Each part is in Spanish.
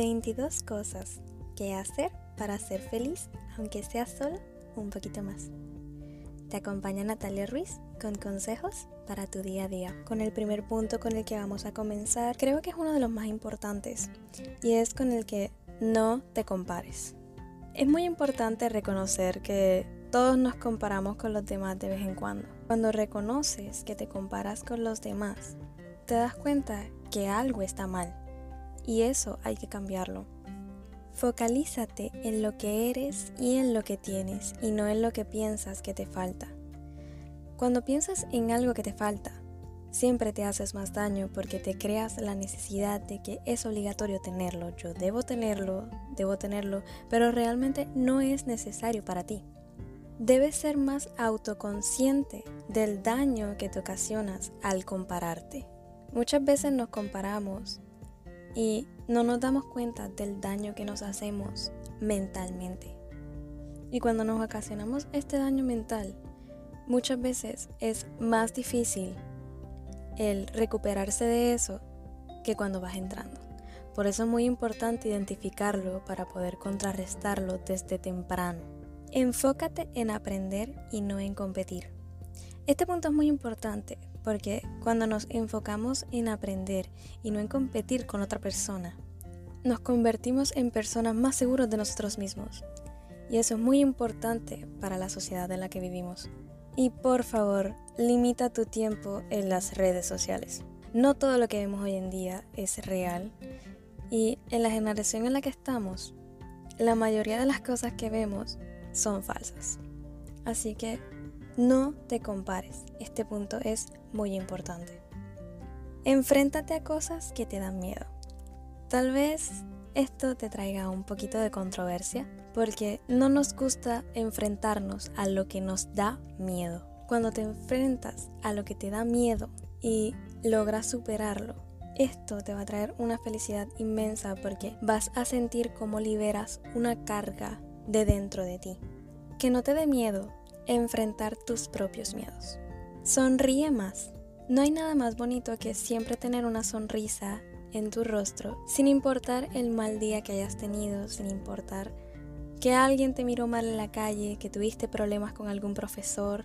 22 cosas que hacer para ser feliz, aunque sea solo un poquito más. Te acompaña Natalia Ruiz con consejos para tu día a día. Con el primer punto con el que vamos a comenzar, creo que es uno de los más importantes y es con el que no te compares. Es muy importante reconocer que todos nos comparamos con los demás de vez en cuando. Cuando reconoces que te comparas con los demás, te das cuenta que algo está mal y eso hay que cambiarlo. Focalízate en lo que eres y en lo que tienes y no en lo que piensas que te falta. Cuando piensas en algo que te falta, siempre te haces más daño porque te creas la necesidad de que es obligatorio tenerlo. Yo debo tenerlo, debo tenerlo, pero realmente no es necesario para ti. Debes ser más autoconsciente del daño que te ocasionas al compararte. Muchas veces nos comparamos y no nos damos cuenta del daño que nos hacemos mentalmente. Y cuando nos ocasionamos este daño mental, muchas veces es más difícil el recuperarse de eso que cuando vas entrando. Por eso es muy importante identificarlo para poder contrarrestarlo desde temprano. Enfócate en aprender y no en competir. Este punto es muy importante porque cuando nos enfocamos en aprender y no en competir con otra persona, nos convertimos en personas más seguros de nosotros mismos. Y eso es muy importante para la sociedad en la que vivimos. Y por favor, limita tu tiempo en las redes sociales. No todo lo que vemos hoy en día es real. Y en la generación en la que estamos, la mayoría de las cosas que vemos son falsas. Así que no te compares. Este punto es muy importante. Enfréntate a cosas que te dan miedo. Tal vez esto te traiga un poquito de controversia porque no nos gusta enfrentarnos a lo que nos da miedo. Cuando te enfrentas a lo que te da miedo y logras superarlo, esto te va a traer una felicidad inmensa porque vas a sentir cómo liberas una carga de dentro de ti. Que no te dé miedo enfrentar tus propios miedos. Sonríe más. No hay nada más bonito que siempre tener una sonrisa en tu rostro, sin importar el mal día que hayas tenido, sin importar que alguien te miró mal en la calle, que tuviste problemas con algún profesor,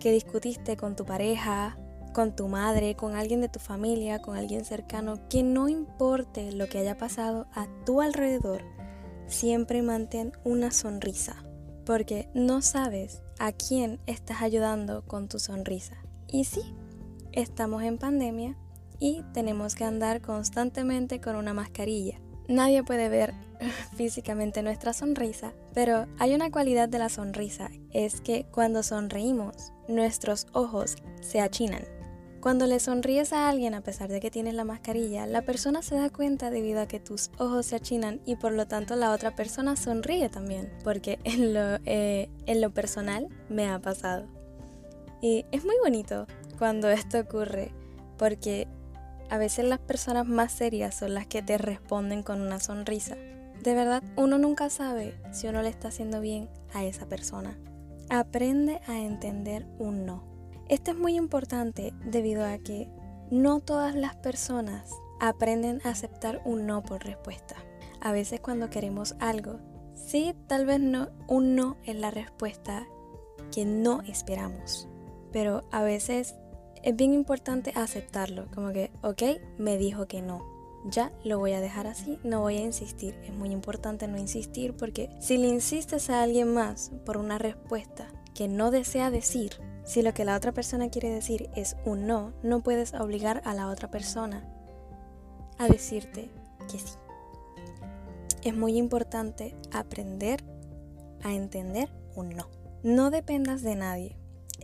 que discutiste con tu pareja, con tu madre, con alguien de tu familia, con alguien cercano, que no importe lo que haya pasado a tu alrededor, siempre mantén una sonrisa, porque no sabes a quién estás ayudando con tu sonrisa. Y sí, estamos en pandemia y tenemos que andar constantemente con una mascarilla. Nadie puede ver físicamente nuestra sonrisa, pero hay una cualidad de la sonrisa, es que cuando sonreímos, nuestros ojos se achinan. Cuando le sonríes a alguien a pesar de que tienes la mascarilla, la persona se da cuenta debido a que tus ojos se achinan y por lo tanto la otra persona sonríe también, porque en lo, eh, en lo personal me ha pasado. Y es muy bonito cuando esto ocurre, porque a veces las personas más serias son las que te responden con una sonrisa. De verdad, uno nunca sabe si uno le está haciendo bien a esa persona. Aprende a entender un no esto es muy importante debido a que no todas las personas aprenden a aceptar un no por respuesta. A veces cuando queremos algo, sí, tal vez no, un no es la respuesta que no esperamos. Pero a veces es bien importante aceptarlo, como que, ok, me dijo que no. Ya lo voy a dejar así, no voy a insistir. Es muy importante no insistir porque si le insistes a alguien más por una respuesta que no desea decir, si lo que la otra persona quiere decir es un no, no puedes obligar a la otra persona a decirte que sí. Es muy importante aprender a entender un no. No dependas de nadie.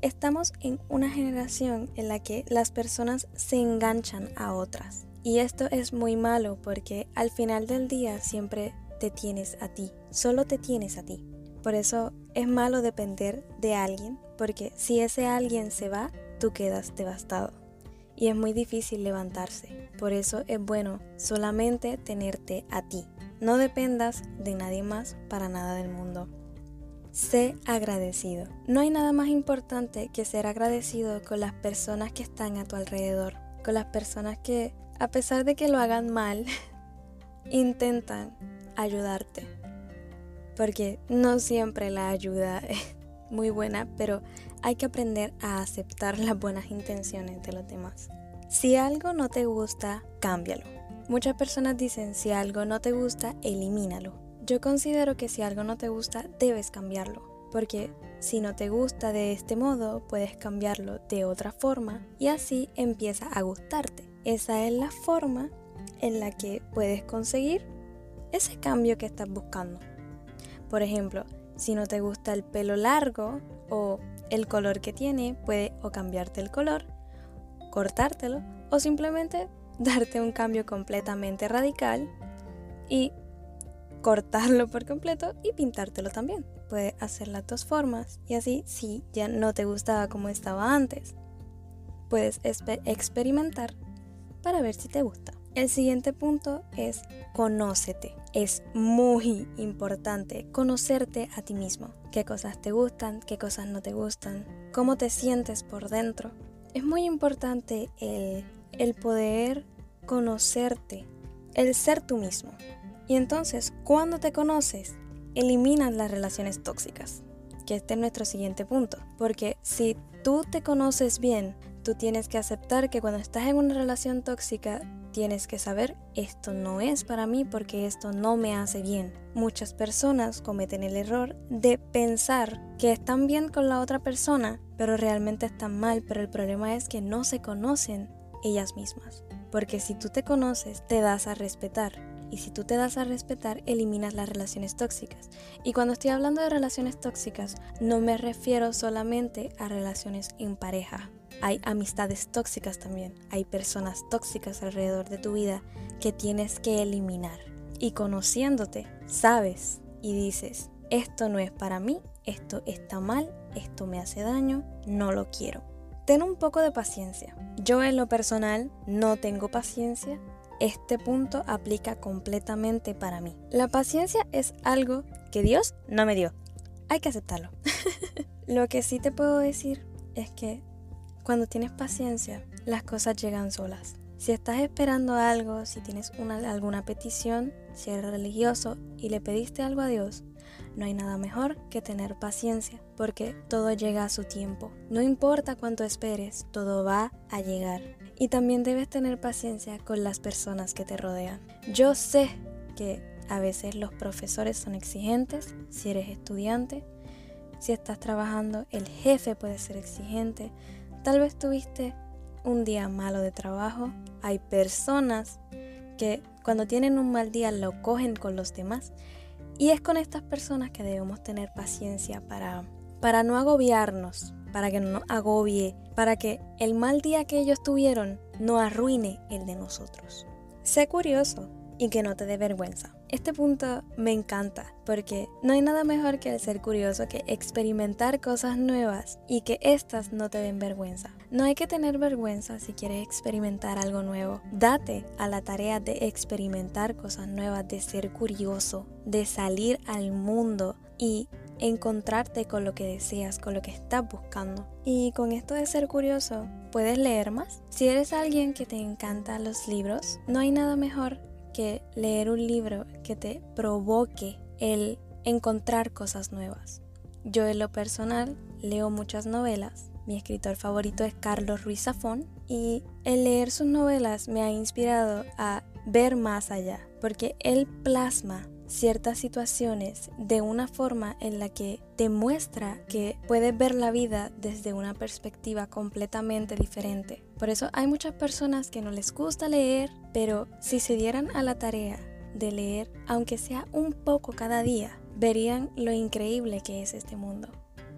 Estamos en una generación en la que las personas se enganchan a otras. Y esto es muy malo porque al final del día siempre te tienes a ti. Solo te tienes a ti. Por eso es malo depender de alguien, porque si ese alguien se va, tú quedas devastado. Y es muy difícil levantarse. Por eso es bueno solamente tenerte a ti. No dependas de nadie más para nada del mundo. Sé agradecido. No hay nada más importante que ser agradecido con las personas que están a tu alrededor, con las personas que, a pesar de que lo hagan mal, intentan ayudarte. Porque no siempre la ayuda es muy buena, pero hay que aprender a aceptar las buenas intenciones de los demás. Si algo no te gusta, cámbialo. Muchas personas dicen, si algo no te gusta, elimínalo. Yo considero que si algo no te gusta, debes cambiarlo. Porque si no te gusta de este modo, puedes cambiarlo de otra forma y así empieza a gustarte. Esa es la forma en la que puedes conseguir ese cambio que estás buscando. Por ejemplo, si no te gusta el pelo largo o el color que tiene, puede o cambiarte el color, cortártelo o simplemente darte un cambio completamente radical y cortarlo por completo y pintártelo también. Puedes hacer las dos formas y así si ya no te gustaba como estaba antes, puedes experimentar para ver si te gusta. El siguiente punto es conócete. Es muy importante conocerte a ti mismo. Qué cosas te gustan, qué cosas no te gustan, cómo te sientes por dentro. Es muy importante el, el poder conocerte, el ser tú mismo. Y entonces, cuando te conoces, eliminas las relaciones tóxicas, que este es nuestro siguiente punto. Porque si tú te conoces bien, tú tienes que aceptar que cuando estás en una relación tóxica, tienes que saber, esto no es para mí porque esto no me hace bien. Muchas personas cometen el error de pensar que están bien con la otra persona, pero realmente están mal, pero el problema es que no se conocen ellas mismas. Porque si tú te conoces, te das a respetar. Y si tú te das a respetar, eliminas las relaciones tóxicas. Y cuando estoy hablando de relaciones tóxicas, no me refiero solamente a relaciones en pareja hay amistades tóxicas también, hay personas tóxicas alrededor de tu vida que tienes que eliminar. Y conociéndote, sabes y dices, esto no es para mí, esto está mal, esto me hace daño, no lo quiero. Ten un poco de paciencia. Yo en lo personal no tengo paciencia. Este punto aplica completamente para mí. La paciencia es algo que Dios no me dio. Hay que aceptarlo. lo que sí te puedo decir es que cuando tienes paciencia, las cosas llegan solas. Si estás esperando algo, si tienes alguna petición, si eres religioso y le pediste algo a Dios, no hay nada mejor que tener paciencia, porque todo llega a su tiempo. No importa cuánto esperes, todo va a llegar. Y también debes tener paciencia con las personas que te rodean. Yo sé que a veces los profesores son exigentes, si eres estudiante, si estás trabajando, el jefe puede ser exigente, Tal vez tuviste un día malo de trabajo. Hay personas que cuando tienen un mal día lo cogen con los demás. Y es con estas personas que debemos tener paciencia para, para no agobiarnos, para que no nos agobie, para que el mal día que ellos tuvieron no arruine el de nosotros. Sé curioso y que no te dé vergüenza. Este punto me encanta porque no hay nada mejor que el ser curioso que experimentar cosas nuevas y que éstas no te den vergüenza. No hay que tener vergüenza si quieres experimentar algo nuevo. Date a la tarea de experimentar cosas nuevas, de ser curioso, de salir al mundo y encontrarte con lo que deseas, con lo que estás buscando. Y con esto de ser curioso, puedes leer más. Si eres alguien que te encanta los libros, no hay nada mejor que leer un libro que te provoque el encontrar cosas nuevas. Yo en lo personal leo muchas novelas. Mi escritor favorito es Carlos Ruiz Zafón y el leer sus novelas me ha inspirado a ver más allá, porque él plasma ciertas situaciones de una forma en la que te muestra que puedes ver la vida desde una perspectiva completamente diferente. Por eso hay muchas personas que no les gusta leer, pero si se dieran a la tarea de leer, aunque sea un poco cada día, verían lo increíble que es este mundo.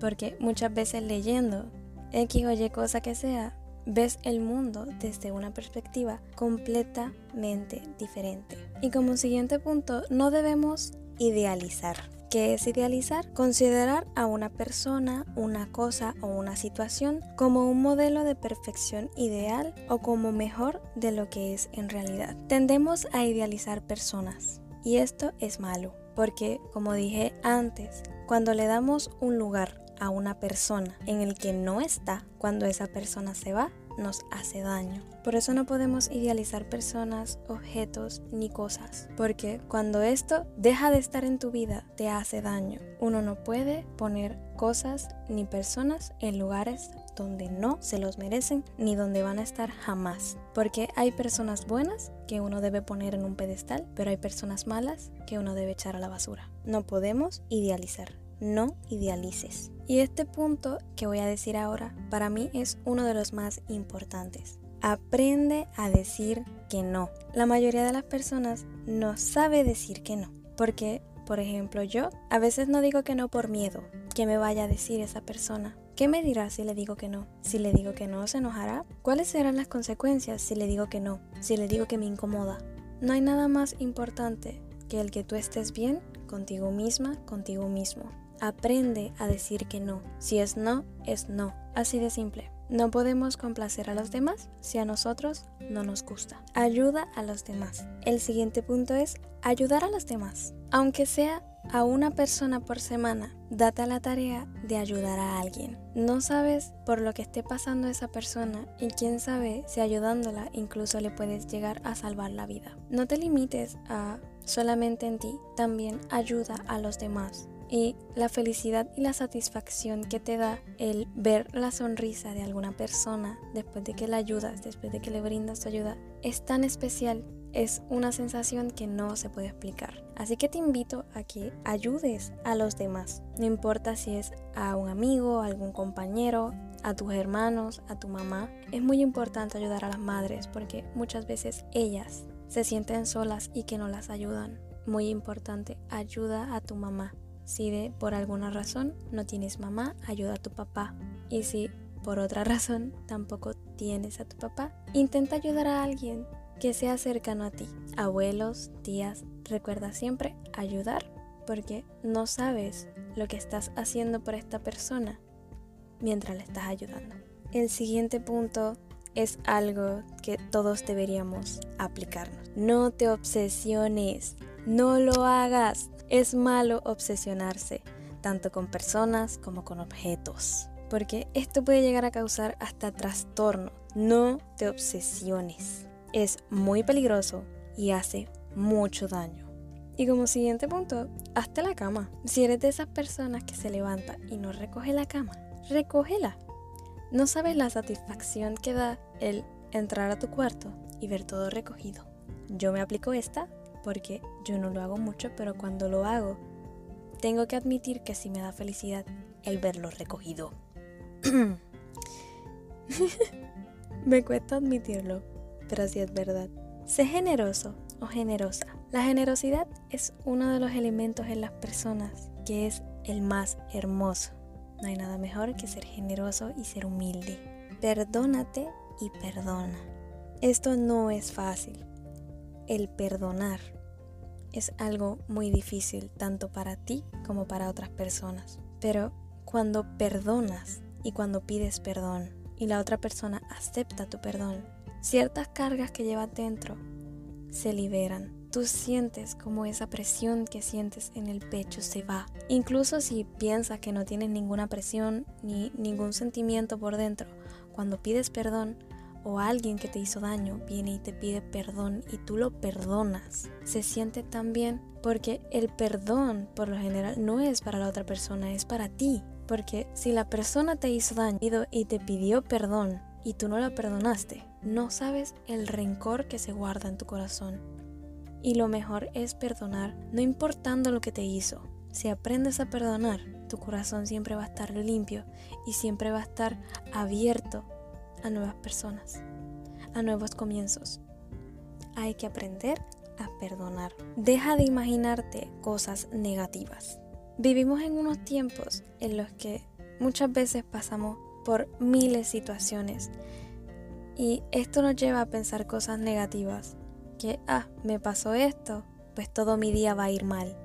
Porque muchas veces leyendo X o Y cosa que sea, ves el mundo desde una perspectiva completamente diferente. Y como siguiente punto, no debemos idealizar. ¿Qué es idealizar? Considerar a una persona, una cosa o una situación como un modelo de perfección ideal o como mejor de lo que es en realidad. Tendemos a idealizar personas y esto es malo porque, como dije antes, cuando le damos un lugar a una persona en el que no está, cuando esa persona se va, nos hace daño. Por eso no podemos idealizar personas, objetos ni cosas, porque cuando esto deja de estar en tu vida te hace daño. Uno no puede poner cosas ni personas en lugares donde no se los merecen ni donde van a estar jamás. Porque hay personas buenas que uno debe poner en un pedestal, pero hay personas malas que uno debe echar a la basura. No podemos idealizar. No idealices. Y este punto que voy a decir ahora para mí es uno de los más importantes. Aprende a decir que no. La mayoría de las personas no sabe decir que no. Porque, por ejemplo, yo a veces no digo que no por miedo, que me vaya a decir esa persona. ¿Qué me dirá si le digo que no? Si le digo que no, ¿se enojará? ¿Cuáles serán las consecuencias si le digo que no? Si le digo que me incomoda. No hay nada más importante que el que tú estés bien contigo misma, contigo mismo. Aprende a decir que no. Si es no, es no. Así de simple. No podemos complacer a los demás si a nosotros no nos gusta. Ayuda a los demás. El siguiente punto es ayudar a los demás. Aunque sea a una persona por semana, date la tarea de ayudar a alguien. No sabes por lo que esté pasando esa persona y quién sabe si ayudándola incluso le puedes llegar a salvar la vida. No te limites a solamente en ti, también ayuda a los demás. Y la felicidad y la satisfacción que te da el ver la sonrisa de alguna persona después de que la ayudas, después de que le brindas tu ayuda, es tan especial es una sensación que no se puede explicar. Así que te invito a que ayudes a los demás. No importa si es a un amigo, a algún compañero, a tus hermanos, a tu mamá. Es muy importante ayudar a las madres porque muchas veces ellas se sienten solas y que no las ayudan. Muy importante, ayuda a tu mamá. Si de por alguna razón no tienes mamá, ayuda a tu papá. Y si por otra razón tampoco tienes a tu papá, intenta ayudar a alguien que sea cercano a ti. Abuelos, tías, recuerda siempre ayudar porque no sabes lo que estás haciendo por esta persona mientras le estás ayudando. El siguiente punto es algo que todos deberíamos aplicarnos. No te obsesiones, no lo hagas. Es malo obsesionarse, tanto con personas como con objetos, porque esto puede llegar a causar hasta trastorno. No te obsesiones es muy peligroso y hace mucho daño. Y como siguiente punto, hazte la cama. Si eres de esas personas que se levanta y no recoge la cama, recógela. No sabes la satisfacción que da el entrar a tu cuarto y ver todo recogido. Yo me aplico esta porque yo no lo hago mucho, pero cuando lo hago, tengo que admitir que sí me da felicidad el verlo recogido. me cuesta admitirlo, pero sí es verdad. Sé generoso o generosa. La generosidad es uno de los elementos en las personas que es el más hermoso. No hay nada mejor que ser generoso y ser humilde. Perdónate y perdona. Esto no es fácil. El perdonar es algo muy difícil tanto para ti como para otras personas. Pero cuando perdonas y cuando pides perdón y la otra persona acepta tu perdón, ciertas cargas que llevas dentro se liberan. Tú sientes como esa presión que sientes en el pecho se va. Incluso si piensas que no tienes ninguna presión ni ningún sentimiento por dentro, cuando pides perdón o alguien que te hizo daño viene y te pide perdón y tú lo perdonas, se siente tan bien porque el perdón por lo general no es para la otra persona, es para ti. Porque si la persona te hizo daño y te pidió perdón y tú no la perdonaste, no sabes el rencor que se guarda en tu corazón. Y lo mejor es perdonar, no importando lo que te hizo. Si aprendes a perdonar, tu corazón siempre va a estar limpio y siempre va a estar abierto a nuevas personas, a nuevos comienzos. Hay que aprender a perdonar. Deja de imaginarte cosas negativas. Vivimos en unos tiempos en los que muchas veces pasamos por miles de situaciones y esto nos lleva a pensar cosas negativas. Que, ah, me pasó esto, pues todo mi día va a ir mal.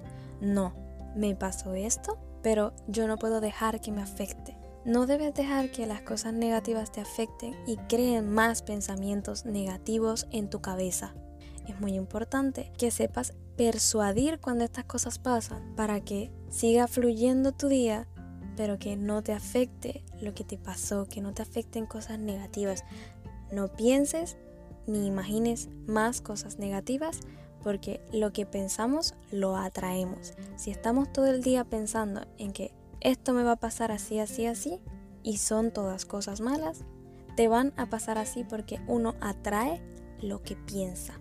No, me pasó esto, pero yo no puedo dejar que me afecte. No debes dejar que las cosas negativas te afecten y creen más pensamientos negativos en tu cabeza. Es muy importante que sepas persuadir cuando estas cosas pasan para que siga fluyendo tu día pero que no te afecte lo que te pasó, que no te afecten cosas negativas. no pienses ni imagines más cosas negativas porque lo que pensamos lo atraemos. Si estamos todo el día pensando en que esto me va a pasar así, así, así, y son todas cosas malas, te van a pasar así porque uno atrae lo que piensa.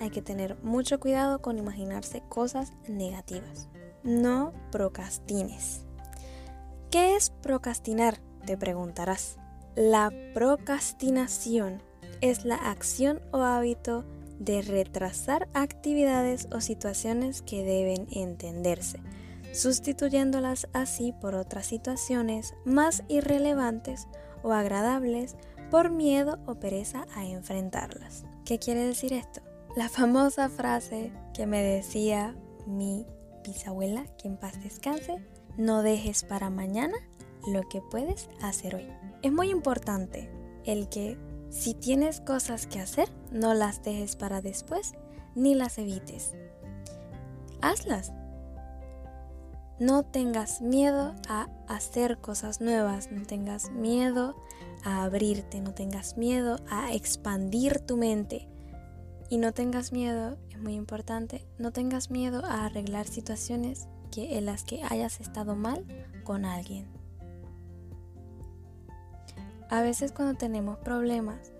Hay que tener mucho cuidado con imaginarse cosas negativas. No procrastines. ¿Qué es procrastinar? Te preguntarás. La procrastinación es la acción o hábito de retrasar actividades o situaciones que deben entenderse, sustituyéndolas así por otras situaciones más irrelevantes o agradables por miedo o pereza a enfrentarlas. ¿Qué quiere decir esto? La famosa frase que me decía mi bisabuela, que en paz descanse, no dejes para mañana lo que puedes hacer hoy. Es muy importante el que si tienes cosas que hacer, no las dejes para después ni las evites. Hazlas. No tengas miedo a hacer cosas nuevas, no tengas miedo a abrirte, no tengas miedo a expandir tu mente. Y no tengas miedo, es muy importante, no tengas miedo a arreglar situaciones que, en las que hayas estado mal con alguien. A veces cuando tenemos problemas,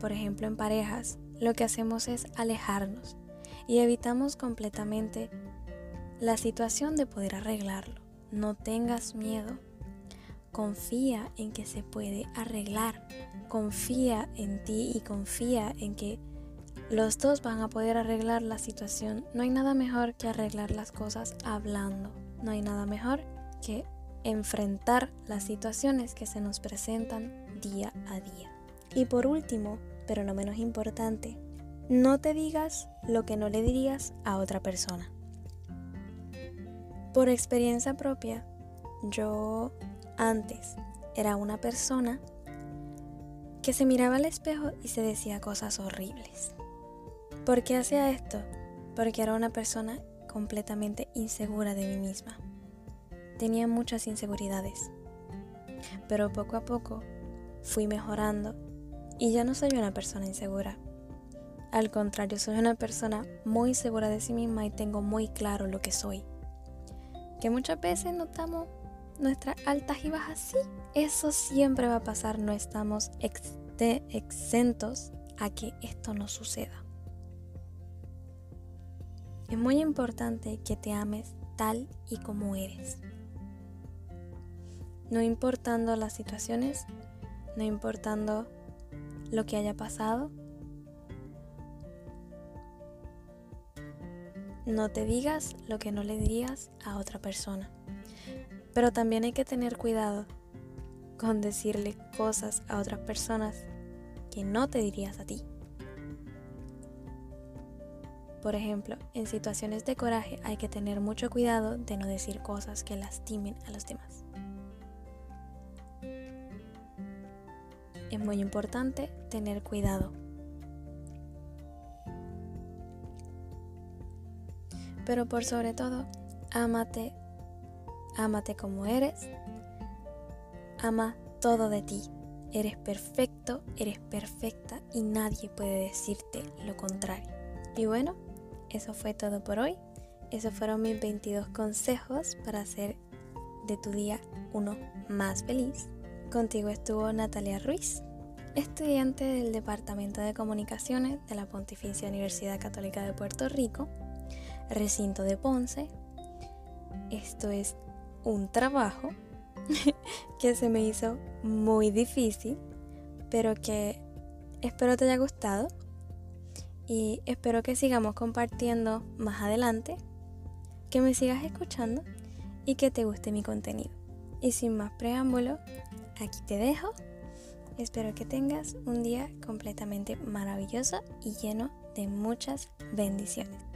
por ejemplo en parejas, lo que hacemos es alejarnos y evitamos completamente la situación de poder arreglarlo. No tengas miedo. Confía en que se puede arreglar. Confía en ti y confía en que los dos van a poder arreglar la situación. No hay nada mejor que arreglar las cosas hablando. No hay nada mejor que enfrentar las situaciones que se nos presentan día a día. Y por último, pero no menos importante, no te digas lo que no le dirías a otra persona. Por experiencia propia, yo antes era una persona que se miraba al espejo y se decía cosas horribles. ¿Por qué hacía esto? Porque era una persona completamente insegura de mí misma tenía muchas inseguridades, pero poco a poco fui mejorando y ya no soy una persona insegura. Al contrario, soy una persona muy segura de sí misma y tengo muy claro lo que soy. Que muchas veces notamos nuestras altas y bajas, sí, eso siempre va a pasar, no estamos exentos a que esto no suceda. Es muy importante que te ames tal y como eres no importando las situaciones, no importando lo que haya pasado. No te digas lo que no le dirías a otra persona. Pero también hay que tener cuidado con decirle cosas a otras personas que no te dirías a ti. Por ejemplo, en situaciones de coraje hay que tener mucho cuidado de no decir cosas que lastimen a los demás. es muy importante tener cuidado. Pero por sobre todo, ámate, ámate como eres, ama todo de ti. Eres perfecto, eres perfecta y nadie puede decirte lo contrario. Y bueno, eso fue todo por hoy. Esos fueron mis 22 consejos para hacer de tu día uno más feliz. Contigo estuvo Natalia Ruiz, estudiante del Departamento de Comunicaciones de la Pontificia Universidad Católica de Puerto Rico, recinto de Ponce. Esto es un trabajo que se me hizo muy difícil, pero que espero te haya gustado y espero que sigamos compartiendo más adelante, que me sigas escuchando y que te guste mi contenido. Y sin más preámbulo, aquí te dejo. Espero que tengas un día completamente maravilloso y lleno de muchas bendiciones.